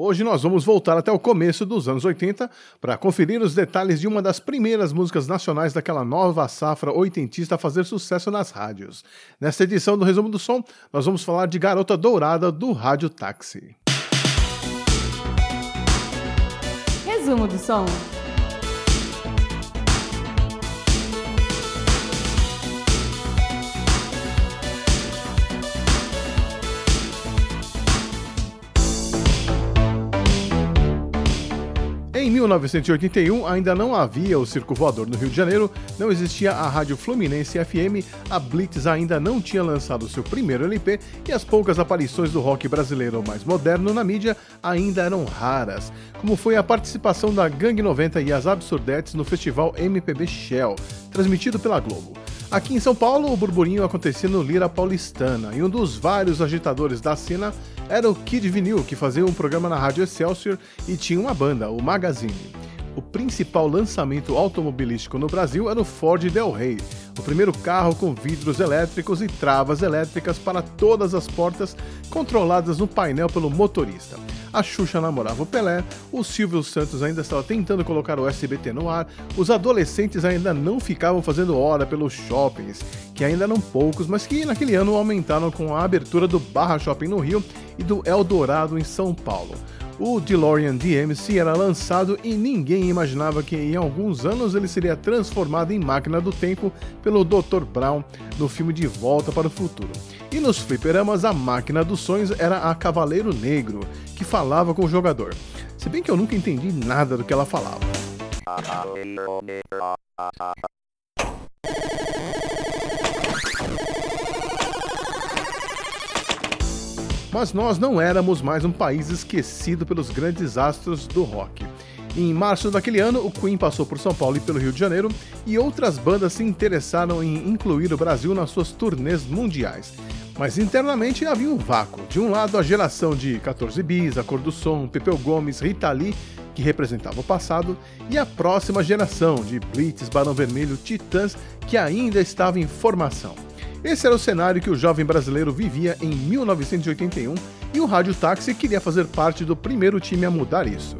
Hoje nós vamos voltar até o começo dos anos 80 para conferir os detalhes de uma das primeiras músicas nacionais daquela nova safra oitentista a fazer sucesso nas rádios. Nesta edição do Resumo do Som, nós vamos falar de Garota Dourada do Rádio Táxi. Resumo do Som. 1981, ainda não havia o Circo Voador no Rio de Janeiro, não existia a Rádio Fluminense FM, a Blitz ainda não tinha lançado seu primeiro LP e as poucas aparições do rock brasileiro mais moderno na mídia ainda eram raras, como foi a participação da Gangue 90 e as Absurdetes no festival MPB Shell, transmitido pela Globo. Aqui em São Paulo, o burburinho acontecia no Lira Paulistana, e um dos vários agitadores da cena era o Kid Vinil, que fazia um programa na Rádio Excelsior e tinha uma banda, o Magazine. O principal lançamento automobilístico no Brasil era o Ford Del Rey, o primeiro carro com vidros elétricos e travas elétricas para todas as portas, controladas no painel pelo motorista a Xuxa namorava o Pelé, o Silvio Santos ainda estava tentando colocar o SBT no ar, os adolescentes ainda não ficavam fazendo hora pelos shoppings, que ainda eram poucos, mas que naquele ano aumentaram com a abertura do Barra Shopping no Rio e do Eldorado em São Paulo. O DeLorean DMC era lançado e ninguém imaginava que em alguns anos ele seria transformado em máquina do tempo pelo Dr. Brown no filme De Volta para o Futuro. E nos fliperamas, a máquina dos sonhos era a Cavaleiro Negro, que falava com o jogador. Se bem que eu nunca entendi nada do que ela falava. Mas nós não éramos mais um país esquecido pelos grandes astros do rock. Em março daquele ano, o Queen passou por São Paulo e pelo Rio de Janeiro, e outras bandas se interessaram em incluir o Brasil nas suas turnês mundiais. Mas internamente havia um vácuo. De um lado, a geração de 14 bis, a Cor do Som, Pepeu Gomes, Rita Lee, que representava o passado, e a próxima geração de Blitz, Barão Vermelho, Titãs, que ainda estava em formação. Esse era o cenário que o jovem brasileiro vivia em 1981 e o Rádio Táxi queria fazer parte do primeiro time a mudar isso.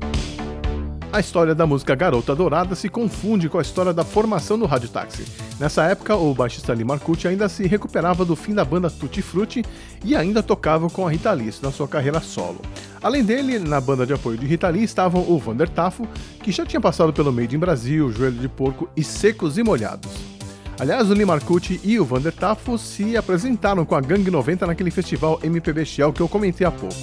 A história da música Garota Dourada se confunde com a história da formação do Rádio Táxi. Nessa época, o baixista Lee Marcucci ainda se recuperava do fim da banda Tutti Frutti e ainda tocava com a Rita Lee na sua carreira solo. Além dele, na banda de apoio de Rita Lee estavam o Vander Tafo, que já tinha passado pelo Made in Brasil, Joelho de Porco e Secos e Molhados. Aliás, o Lee Marcucci e o Vander Tafo se apresentaram com a Gang 90 naquele festival MPB Shell que eu comentei há pouco.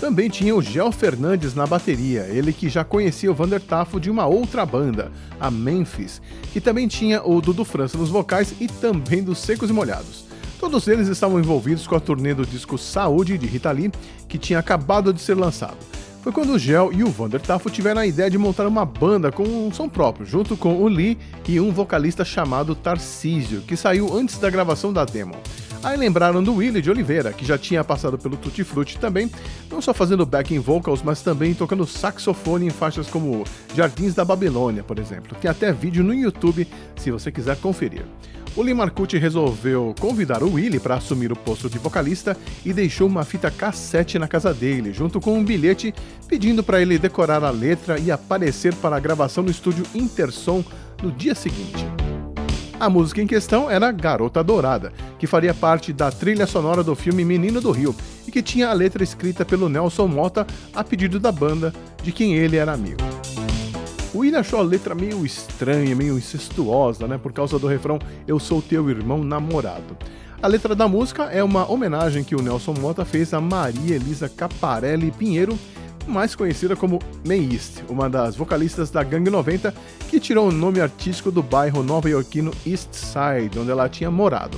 Também tinha o Gel Fernandes na bateria, ele que já conhecia o Vander Tafo de uma outra banda, a Memphis, que também tinha o Dudu França nos vocais e também dos Secos e Molhados. Todos eles estavam envolvidos com a turnê do disco Saúde de Rita Lee, que tinha acabado de ser lançado. Foi quando o Gel e o Vander Tafo tiveram a ideia de montar uma banda com um som próprio, junto com o Lee e um vocalista chamado Tarcísio, que saiu antes da gravação da demo. Aí lembraram do Willie de Oliveira, que já tinha passado pelo Tutti Frutti também, não só fazendo backing vocals, mas também tocando saxofone em faixas como Jardins da Babilônia, por exemplo. Tem até vídeo no YouTube se você quiser conferir. O Lee resolveu convidar o Willie para assumir o posto de vocalista e deixou uma fita cassete na casa dele, junto com um bilhete pedindo para ele decorar a letra e aparecer para a gravação no estúdio Intersom no dia seguinte. A música em questão era Garota Dourada, que faria parte da trilha sonora do filme Menino do Rio e que tinha a letra escrita pelo Nelson Mota a pedido da banda, de quem ele era amigo. O William achou a letra meio estranha, meio incestuosa, né? Por causa do refrão Eu sou teu irmão namorado. A letra da música é uma homenagem que o Nelson Mota fez a Maria Elisa Caparelli Pinheiro, mais conhecida como May East, uma das vocalistas da Gang 90, que tirou o nome artístico do bairro nova-iorquino East Side, onde ela tinha morado.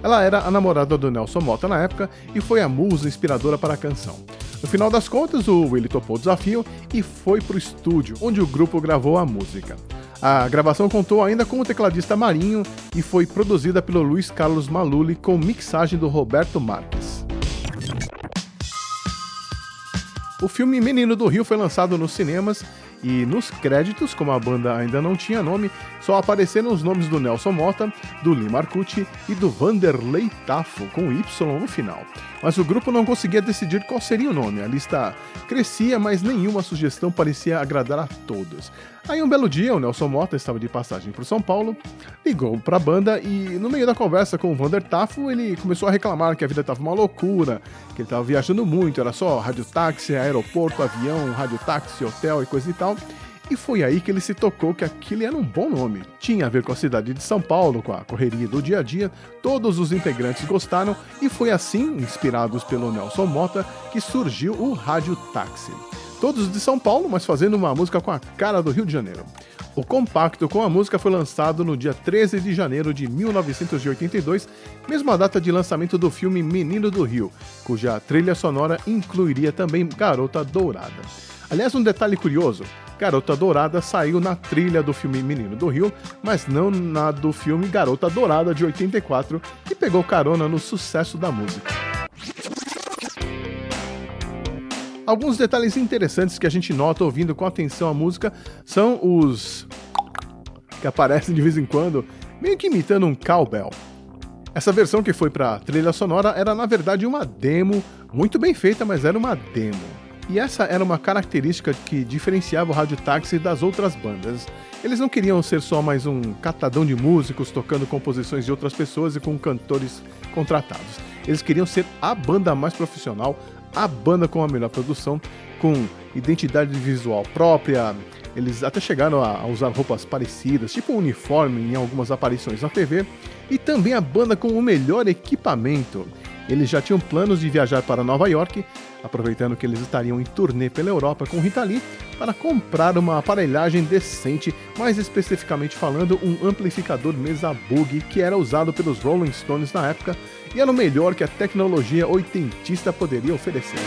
Ela era a namorada do Nelson Mota na época e foi a musa inspiradora para a canção. No final das contas, o Willie topou o desafio e foi para o estúdio, onde o grupo gravou a música. A gravação contou ainda com o tecladista Marinho e foi produzida pelo Luiz Carlos Maluli com mixagem do Roberto Marques. O filme Menino do Rio foi lançado nos cinemas E nos créditos, como a banda ainda não tinha nome, só apareceram os nomes do Nelson Mota, do Lee Marcucci e do Vanderlei Tafo, com Y no final. Mas o grupo não conseguia decidir qual seria o nome. A lista crescia, mas nenhuma sugestão parecia agradar a todos. Aí um belo dia, o Nelson Mota estava de passagem por São Paulo, ligou para a banda e no meio da conversa com o Vander Tafo, ele começou a reclamar que a vida estava uma loucura, que ele estava viajando muito, era só radiotáxi, aeroporto, avião, radiotáxi, hotel e coisa e tal. E foi aí que ele se tocou que aquele era um bom nome. Tinha a ver com a cidade de São Paulo, com a correria do dia a dia, todos os integrantes gostaram e foi assim, inspirados pelo Nelson Mota, que surgiu o Rádio Táxi todos de São Paulo, mas fazendo uma música com a cara do Rio de Janeiro. O compacto com a música foi lançado no dia 13 de janeiro de 1982, mesma data de lançamento do filme Menino do Rio, cuja trilha sonora incluiria também Garota Dourada. Aliás, um detalhe curioso: Garota Dourada saiu na trilha do filme Menino do Rio, mas não na do filme Garota Dourada de 84, que pegou carona no sucesso da música. Alguns detalhes interessantes que a gente nota ouvindo com atenção a música são os que aparecem de vez em quando, meio que imitando um cowbell. Essa versão que foi para trilha sonora era na verdade uma demo, muito bem feita, mas era uma demo. E essa era uma característica que diferenciava o Rádio Táxi das outras bandas. Eles não queriam ser só mais um catadão de músicos tocando composições de outras pessoas e com cantores contratados. Eles queriam ser a banda mais profissional, a banda com a melhor produção, com identidade visual própria. Eles até chegaram a, usar roupas parecidas, tipo um uniforme em algumas aparições na TV, e também a banda com o melhor equipamento. Eles já tinham planos de viajar para Nova York, aproveitando que eles estariam em turnê pela Europa com Rita Lee, para comprar uma aparelhagem decente, mais especificamente falando, um amplificador mesa bug que era usado pelos Rolling Stones na época e era o melhor que a tecnologia oitentista poderia oferecer.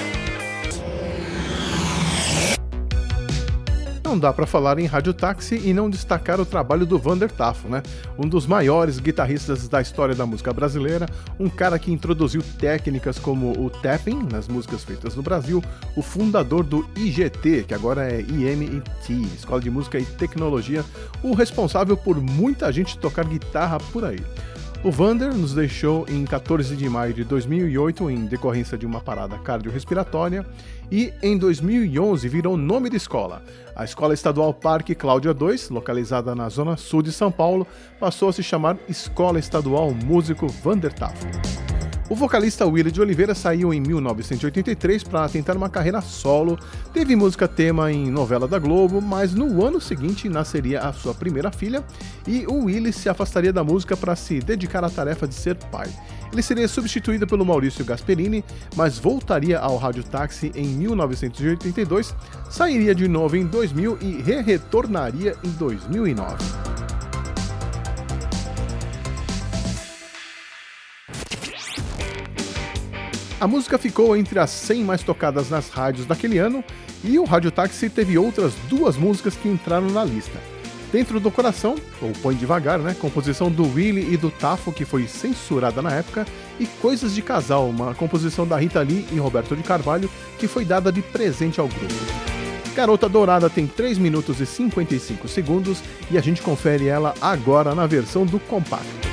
Não dá para falar em radiotáxi e não destacar o trabalho do Vander Tafo, né? Um dos maiores guitarristas da história da música brasileira, um cara que introduziu técnicas como o tapping nas músicas feitas no Brasil, o fundador do IGT, que agora é IMT, Escola de Música e Tecnologia, o responsável por muita gente tocar guitarra por aí. O Vander nos deixou em 14 de maio de 2008 em decorrência de uma parada cardiorrespiratória e em 2011 virou nome de escola. A Escola Estadual Parque Cláudia II, localizada na zona sul de São Paulo, passou a se chamar Escola Estadual Músico Vander Tafo. O vocalista Willie de Oliveira saiu em 1983 para tentar uma carreira solo, teve música tema em novela da Globo, mas no ano seguinte nasceria a sua primeira filha e o Willie se afastaria da música para se dedicar à tarefa de ser pai. Ele seria substituído pelo Maurício Gasperini, mas voltaria ao Rádio Táxi em 1982, sairia de novo em 2000 e re-retornaria em 2009. A música ficou entre as 100 mais tocadas nas rádios daquele ano e o Rádio Táxi teve outras duas músicas que entraram na lista. Dentro do Coração, ou Põe Devagar, né? Composição do Willy e do Tafo, que foi censurada na época, e Coisas de Casal, uma composição da Rita Lee e Roberto de Carvalho, que foi dada de presente ao grupo. Garota Dourada tem 3 minutos e 55 segundos e a gente confere ela agora na versão do compacto.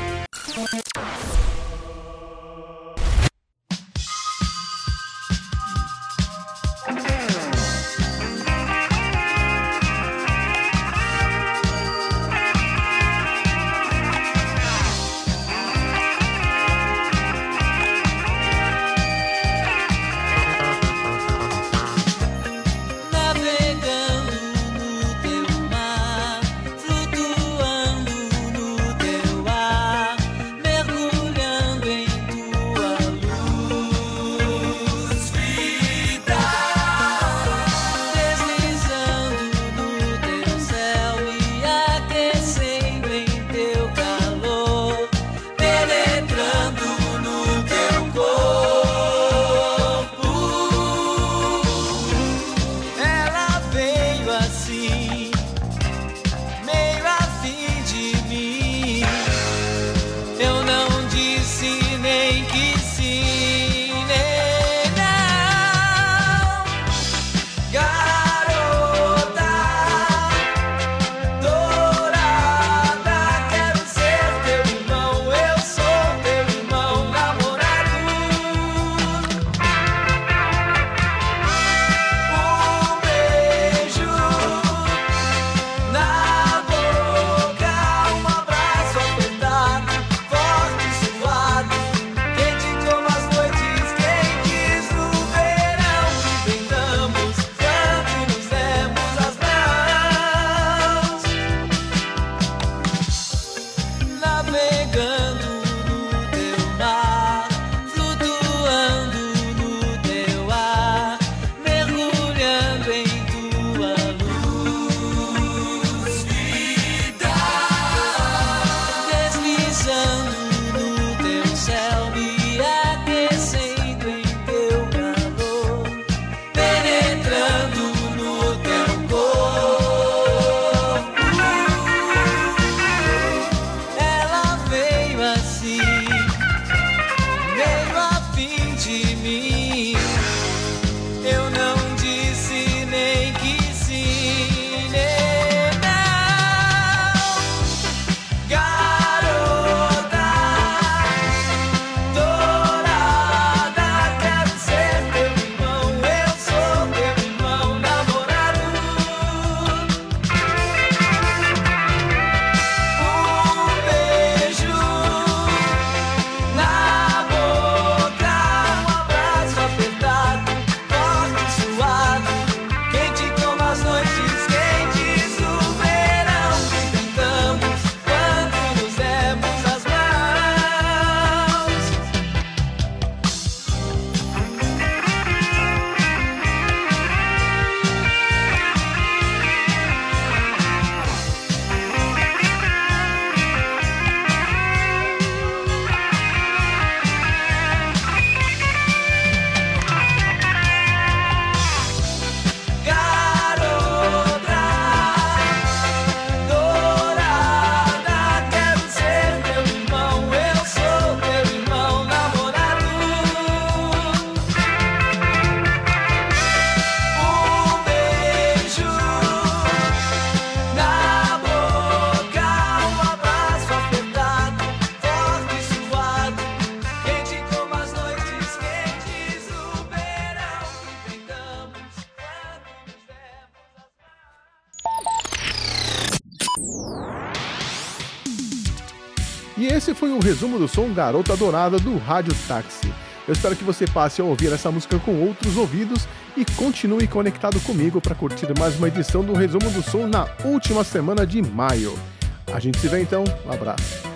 Foi o resumo do som Garota Dourada do Rádio Táxi. Eu espero que você passe a ouvir essa música com outros ouvidos e continue conectado comigo para curtir mais uma edição do Resumo do Som na última semana de maio. A gente se vê então, um abraço.